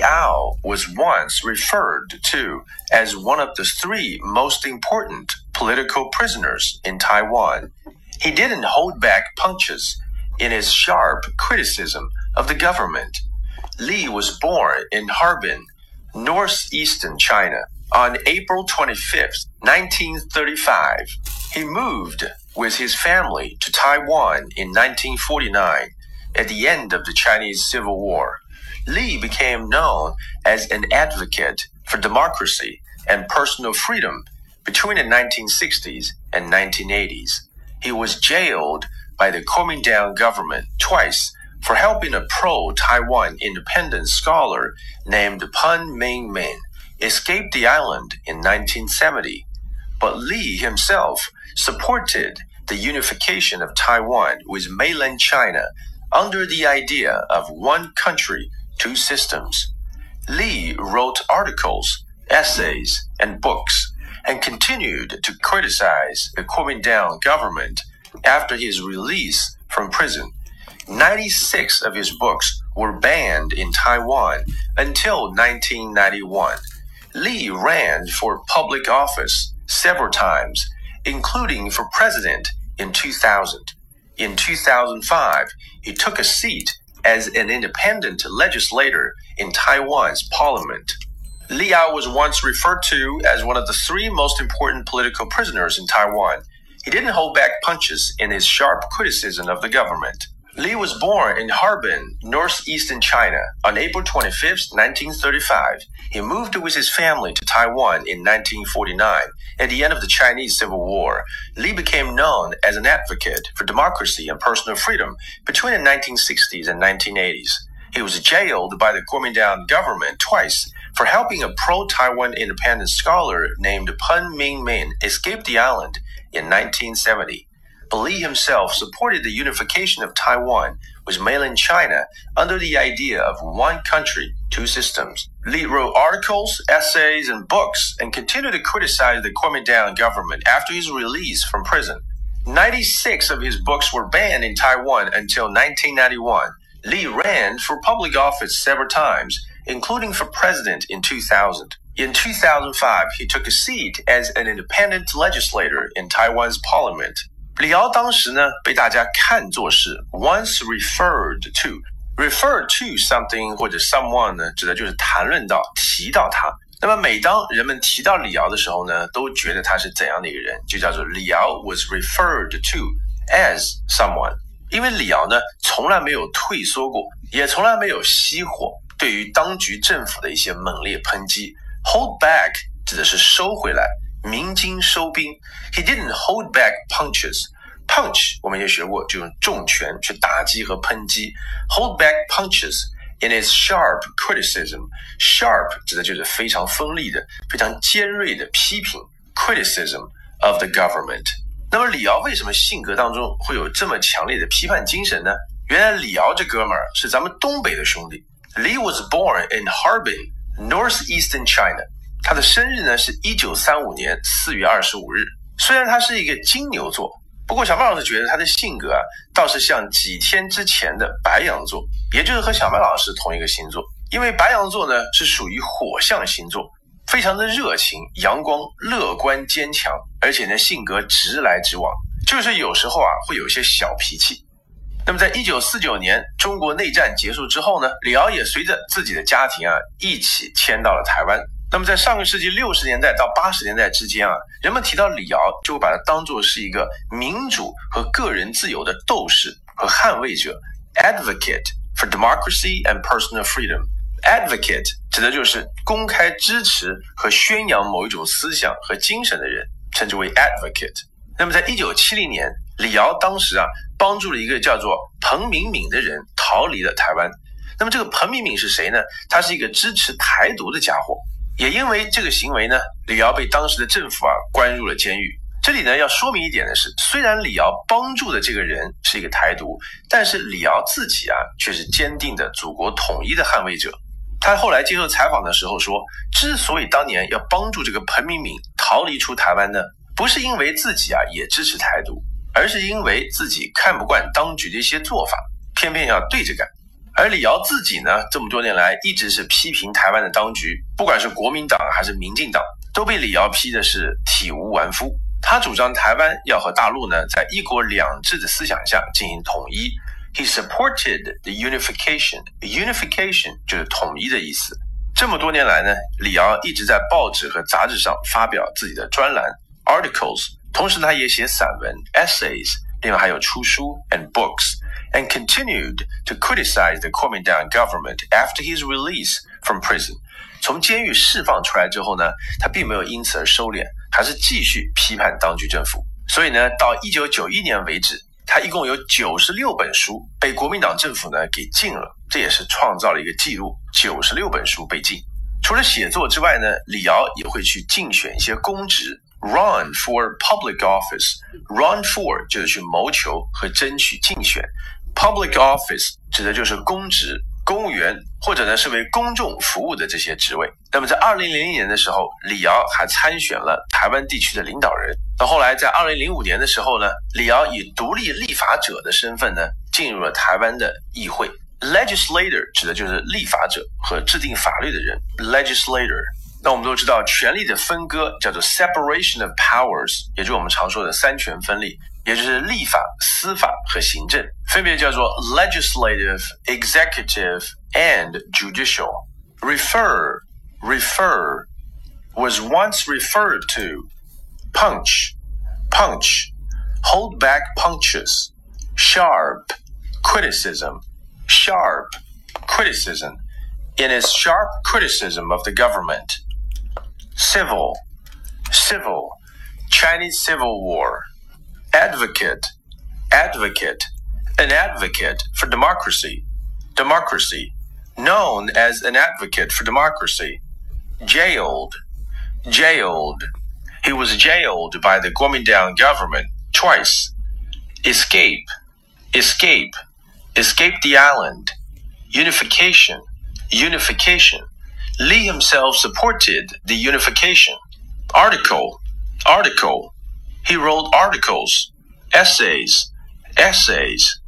Liao was once referred to as one of the three most important political prisoners in Taiwan. He didn't hold back punches in his sharp criticism of the government. Li was born in Harbin, northeastern China, on April 25, 1935. He moved with his family to Taiwan in 1949 at the end of the Chinese Civil War. Li became known as an advocate for democracy and personal freedom between the 1960s and 1980s. He was jailed by the Kuomintang government twice for helping a pro Taiwan independence scholar named Pan Ming Min escape the island in 1970. But Li himself supported the unification of Taiwan with mainland China under the idea of one country, two systems. Lee wrote articles, essays, and books and continued to criticize the Kuomintang government after his release from prison. 96 of his books were banned in Taiwan until 1991. Lee ran for public office several times, including for president in 2000. In 2005, he took a seat as an independent legislator in Taiwan's parliament. Liao was once referred to as one of the three most important political prisoners in Taiwan. He didn't hold back punches in his sharp criticism of the government. Li was born in Harbin, northeastern China, on April 25, 1935. He moved with his family to Taiwan in 1949. At the end of the Chinese Civil War, Li became known as an advocate for democracy and personal freedom between the 1960s and 1980s. He was jailed by the Kuomintang government twice for helping a pro-Taiwan independence scholar named Pan Ming Min escape the island in 1970. Li himself supported the unification of Taiwan with mainland China under the idea of one country, two systems. Li wrote articles, essays, and books and continued to criticize the Kuomintang government after his release from prison. 96 of his books were banned in Taiwan until 1991. Li ran for public office several times, including for president in 2000. In 2005, he took a seat as an independent legislator in Taiwan's parliament. 李敖当时呢，被大家看作是 once referred to。refer to something 或者 someone 呢，指的就是谈论到、提到他。那么每当人们提到李敖的时候呢，都觉得他是怎样的一个人，就叫做李敖 was referred to as someone。因为李敖呢，从来没有退缩过，也从来没有熄火对于当局政府的一些猛烈抨击。hold back 指的是收回来。鸣金收兵，He didn't hold back punches. Punch 我们也学过，就用重拳去打击和抨击。Hold back punches in his sharp criticism. Sharp 指的就是非常锋利的、非常尖锐的批评。Criticism of the government. 那么李敖为什么性格当中会有这么强烈的批判精神呢？原来李敖这哥们儿是咱们东北的兄弟。Li was born in Harbin, northeastern China. 他的生日呢是一九三五年四月二十五日。虽然他是一个金牛座，不过小麦老师觉得他的性格啊，倒是像几天之前的白羊座，也就是和小麦老师同一个星座。因为白羊座呢是属于火象星座，非常的热情、阳光、乐观、坚强，而且呢性格直来直往，就是有时候啊会有一些小脾气。那么在一九四九年中国内战结束之后呢，李敖也随着自己的家庭啊一起迁到了台湾。那么，在上个世纪六十年代到八十年代之间啊，人们提到李敖，就会把他当作是一个民主和个人自由的斗士和捍卫者，advocate for democracy and personal freedom。advocate 指的就是公开支持和宣扬某一种思想和精神的人，称之为 advocate。那么，在一九七零年，李敖当时啊，帮助了一个叫做彭明敏的人逃离了台湾。那么，这个彭明敏是谁呢？他是一个支持台独的家伙。也因为这个行为呢，李敖被当时的政府啊关入了监狱。这里呢要说明一点的是，虽然李敖帮助的这个人是一个台独，但是李敖自己啊却是坚定的祖国统一的捍卫者。他后来接受采访的时候说，之所以当年要帮助这个彭明敏逃离出台湾呢，不是因为自己啊也支持台独，而是因为自己看不惯当局的一些做法，偏偏要对着干。而李敖自己呢，这么多年来一直是批评台湾的当局，不管是国民党还是民进党，都被李敖批的是体无完肤。他主张台湾要和大陆呢，在一国两制的思想下进行统一。He supported the unification. Unification 就是统一的意思。这么多年来呢，李敖一直在报纸和杂志上发表自己的专栏 articles，同时他也写散文 essays，另外还有出书 and books。And continued to criticize the Kuomintang government after his release from prison. 从监狱释放出来之后呢，他并没有因此而收敛，还是继续批判当局政府。所以呢，到一九九一年为止，他一共有九十六本书被国民党政府呢给禁了，这也是创造了一个记录，九十六本书被禁。除了写作之外呢，李敖也会去竞选一些公职。Run for public office. Run for 就是去谋求和争取竞选。Public office 指的就是公职、公务员，或者呢是为公众服务的这些职位。那么在二零零一年的时候，李敖还参选了台湾地区的领导人。到后来在二零零五年的时候呢，李敖以独立立法者的身份呢，进入了台湾的议会。Legislator 指的就是立法者和制定法律的人。Legislator，那我们都知道，权力的分割叫做 separation of powers，也就是我们常说的三权分立。也就是立法、司法和行政，分别叫做 legislative、executive and judicial. Refer, refer was once referred to. Punch, punch, hold back punches. Sharp, criticism, sharp, criticism. In his sharp criticism of the government. Civil, civil, Chinese Civil War advocate, advocate, an advocate for democracy, democracy, known as an advocate for democracy, jailed, jailed. He was jailed by the Kuomintang government twice. Escape, escape, escape the island. Unification, unification. Lee himself supported the unification. Article, article. He wrote articles, essays, essays,